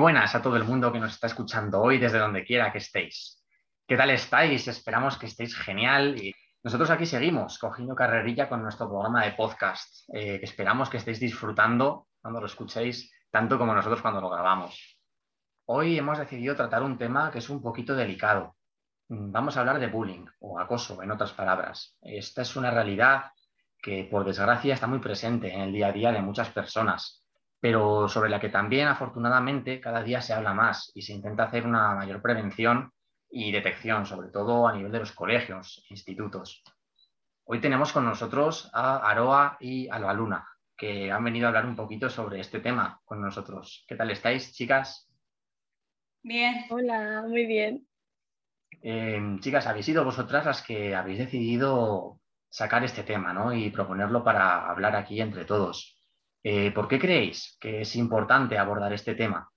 Buenas a todo el mundo que nos está escuchando hoy desde donde quiera que estéis. ¿Qué tal estáis? Esperamos que estéis genial y nosotros aquí seguimos cogiendo carrerilla con nuestro programa de podcast. Eh, esperamos que estéis disfrutando cuando lo escuchéis tanto como nosotros cuando lo grabamos. Hoy hemos decidido tratar un tema que es un poquito delicado. Vamos a hablar de bullying o acoso, en otras palabras. Esta es una realidad que, por desgracia, está muy presente en el día a día de muchas personas, pero sobre la que también, afortunadamente, cada día se habla más y se intenta hacer una mayor prevención y detección, sobre todo a nivel de los colegios, institutos. Hoy tenemos con nosotros a Aroa y Alba Luna, que han venido a hablar un poquito sobre este tema con nosotros. ¿Qué tal estáis, chicas? Bien. Hola, muy bien. Em, chicas, habéis sido vosotras las que habéis decidido sacar este tema ¿no? y proponerlo para hablar aquí entre todos. Eh, ¿Por qué creéis que es importante abordar este tema?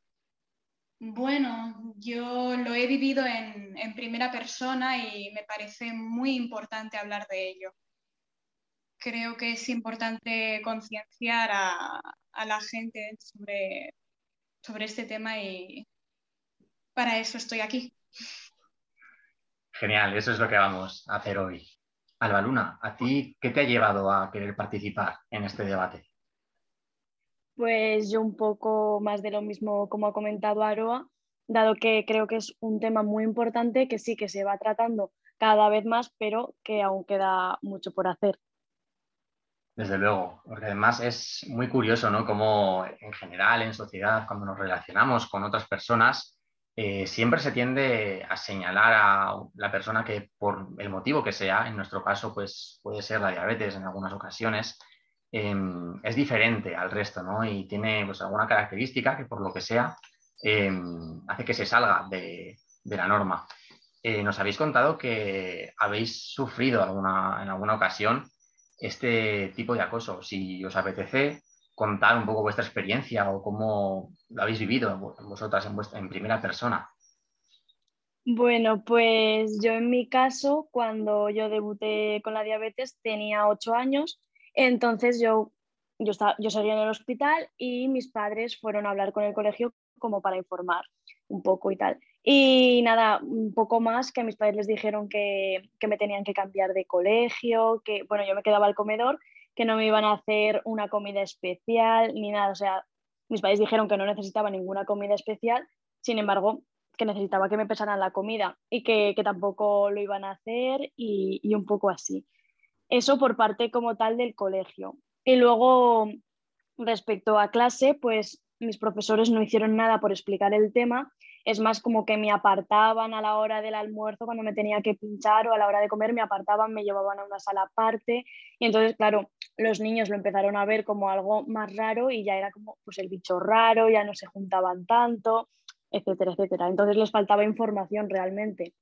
Bueno, yo lo he vivido en, primera persona y me parece muy importante hablar de ello. Creo que es importante concienciar a, la gente sobre, sobre este tema y para eso estoy aquí. Genial, eso es lo que vamos a hacer hoy. Alba Luna, ¿a ti qué te ha llevado a querer participar en este debate? Pues yo un poco más de lo mismo como ha comentado Aroa, dado que creo que es un tema muy importante que sí que se va tratando cada vez más, pero que aún queda mucho por hacer. Desde luego, porque además es muy curioso, ¿no? Como en general en sociedad, cuando nos relacionamos con otras personas, eh, siempre se tiende a señalar a la persona que por el motivo que sea, en nuestro caso, pues puede ser la diabetes en algunas ocasiones, Em, es diferente al resto, ¿no? Y tiene pues, alguna característica que por lo que sea em, hace que se salga de, la norma. Eh, nos habéis contado que habéis sufrido alguna, en alguna ocasión este tipo de acoso. Si os apetece contar un poco vuestra experiencia o cómo lo habéis vivido vosotras en, en primera persona. Bueno, pues yo en mi caso, cuando yo debuté con la diabetes, tenía ocho años entonces yo, yo, estaba, yo salía en el hospital y mis padres fueron a hablar con el colegio como para informar un poco y tal. Y nada, un poco más que a mis padres les dijeron que, que, me tenían que cambiar de colegio, que bueno, yo me quedaba al comedor, que no me iban a hacer una comida especial ni nada. O sea, mis padres dijeron que no necesitaba ninguna comida especial, sin embargo, que necesitaba que me pesaran la comida y que, que tampoco lo iban a hacer y, y un poco así. Eso por parte como tal del colegio. Y luego, respecto a clase, pues mis profesores no hicieron nada por explicar el tema. Es más como que me apartaban a la hora del almuerzo cuando me tenía que pinchar o a la hora de comer me apartaban, me llevaban a una sala aparte. Y entonces, claro, los niños lo empezaron a ver como algo más raro y ya era como pues el bicho raro, ya no se juntaban tanto, etcétera, etcétera. Entonces les faltaba información realmente.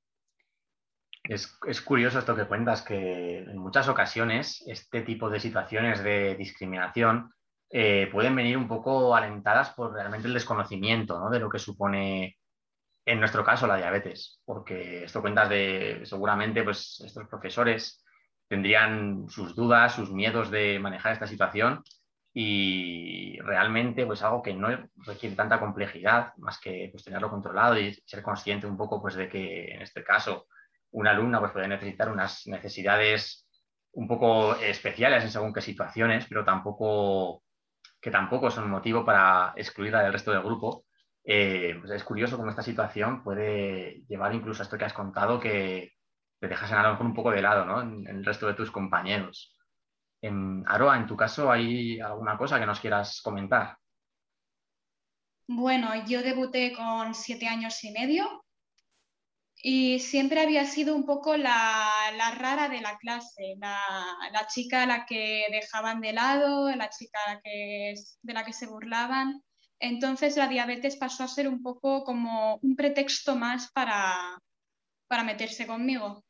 Es, curioso esto que cuentas, que en muchas ocasiones este tipo de situaciones de discriminación eh, pueden venir un poco alentadas por realmente el desconocimiento de lo que supone, en nuestro caso, la diabetes. Porque esto cuentas de, seguramente, pues estos profesores tendrían sus dudas, sus miedos de manejar esta situación y realmente pues algo que no requiere tanta complejidad más que pues, tenerlo controlado y ser consciente un poco pues de que en este caso una alumna pues, puede necesitar unas necesidades un poco especiales en según qué situaciones, pero tampoco que tampoco son motivo para excluirla del resto del grupo. Eh, pues es curioso cómo esta situación puede llevar incluso a esto que has contado, que te dejas a lo mejor un poco de lado ¿no? en, el resto de tus compañeros. En, Aroa, en tu caso, ¿hay alguna cosa que nos quieras comentar? Bueno, yo debuté con siete años y medio y siempre había sido un poco la, rara de la clase, la, chica a la que dejaban de lado, la chica que, de la que se burlaban. Entonces la diabetes pasó a ser un poco como un pretexto más para, meterse conmigo.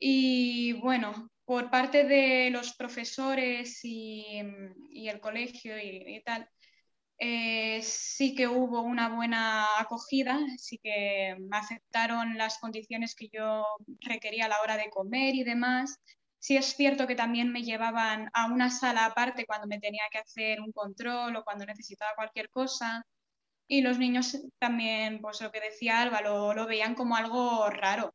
Y bueno, por parte de los profesores y, el colegio y tal, eh, sí que hubo una buena acogida, sí que me aceptaron las condiciones que yo requería a la hora de comer y demás. Sí es cierto que también me llevaban a una sala aparte cuando me tenía que hacer un control o cuando necesitaba cualquier cosa. y los niños también, pues lo que decía Alba, lo, veían como algo raro.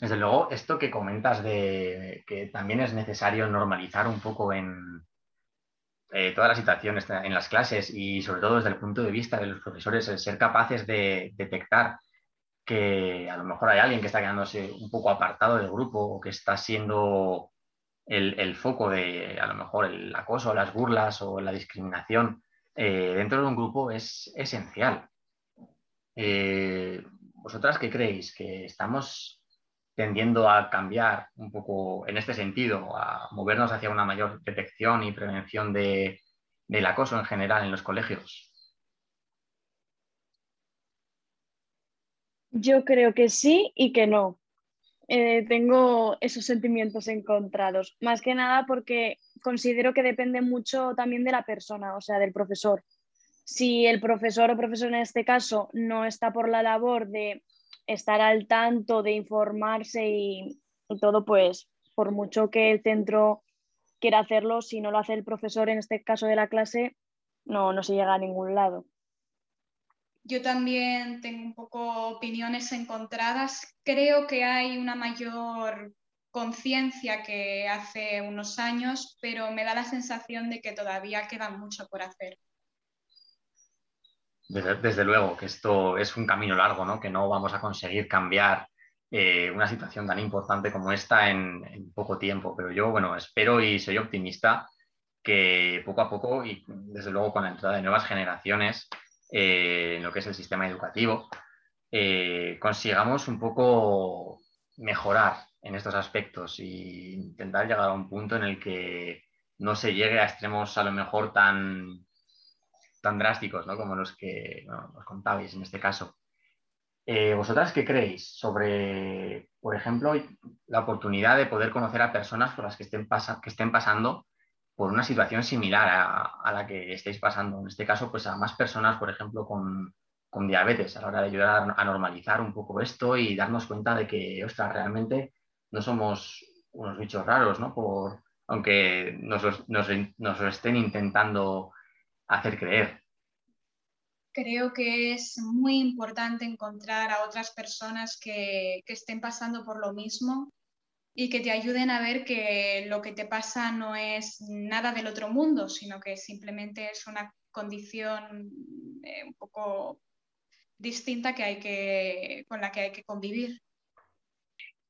Desde luego, esto que comentas de que también es necesario normalizar un poco en eh, toda la situación en las clases y sobre todo desde el punto de vista de los profesores, el ser capaces de detectar que a lo mejor hay alguien que está quedándose un poco apartado del grupo o que está siendo el, foco de a lo mejor el acoso, las burlas o la discriminación eh, dentro de un grupo es esencial. Eh, ¿Vosotras qué creéis? ¿Que estamos tendiendo a cambiar un poco en este sentido, a movernos hacia una mayor detección y prevención de, del acoso en general en los colegios? Yo creo que sí y que no. Eh, tengo esos sentimientos encontrados, más que nada porque considero que depende mucho también de la persona, o sea, del profesor. Si el profesor o profesor en este caso no está por la labor de estar al tanto, de informarse y, todo, pues por mucho que el centro quiera hacerlo, si no lo hace el profesor en este caso de la clase, no, no se llega a ningún lado. Yo también tengo un poco opiniones encontradas. Creo que hay una mayor conciencia que hace unos años, pero me da la sensación de que todavía queda mucho por hacer. Desde, luego que esto es un camino largo, ¿no? que no vamos a conseguir cambiar eh, una situación tan importante como esta en, en, poco tiempo. Pero yo, bueno, espero y soy optimista que poco a poco y desde luego con la entrada de nuevas generaciones eh, en lo que es el sistema educativo, eh, consigamos un poco mejorar en estos aspectos e intentar llegar a un punto en el que no se llegue a extremos a lo mejor tan, tan drásticos como los que nos contabais en este caso. Eh, ¿Vosotras qué creéis sobre, por ejemplo, la oportunidad de poder conocer a personas por las que estén, que estén pasando por una situación similar a, la que estáis pasando. En este caso, pues a más personas, por ejemplo, con, diabetes, a la hora de ayudar a, normalizar un poco esto y darnos cuenta de que, ostras, realmente no somos unos bichos raros, ¿no? Por, aunque nos, nos, lo estén intentando hacer creer. Creo que es muy importante encontrar a otras personas que, que estén pasando por lo mismo y que te ayuden a ver que lo que te pasa no es nada del otro mundo, sino que simplemente es una condición eh, un poco distinta que hay que, con la que hay que convivir.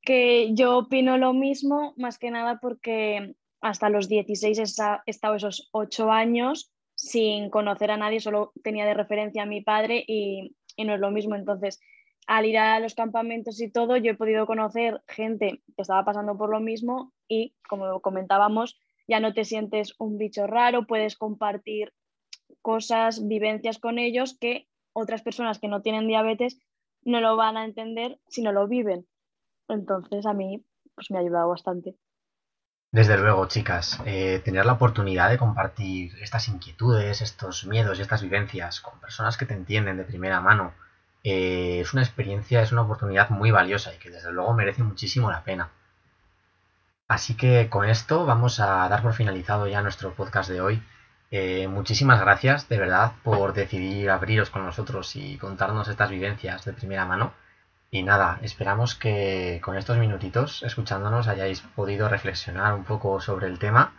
Que yo opino lo mismo, más que nada porque hasta los 16 he estado esos 8 años sin conocer a nadie, solo tenía de referencia a mi padre y, no es lo mismo. Entonces, al ir a los campamentos y todo, yo he podido conocer gente que estaba pasando por lo mismo y, como comentábamos, ya no te sientes un bicho raro, puedes compartir cosas, vivencias con ellos que otras personas que no tienen diabetes no lo van a entender si no lo viven. Entonces a mí pues me ha ayudado bastante. Desde luego, chicas, eh, tener la oportunidad de compartir estas inquietudes, estos miedos y estas vivencias con personas que te entienden de primera mano, eh, es una experiencia, es una oportunidad muy valiosa y que desde luego merece muchísimo la pena. Así que con esto vamos a dar por finalizado ya nuestro podcast de hoy. Eh, muchísimas gracias de verdad por decidir abriros con nosotros y contarnos estas vivencias de primera mano. Y nada, esperamos que con estos minutitos escuchándonos hayáis podido reflexionar un poco sobre el tema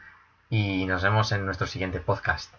y nos vemos en nuestro siguiente podcast.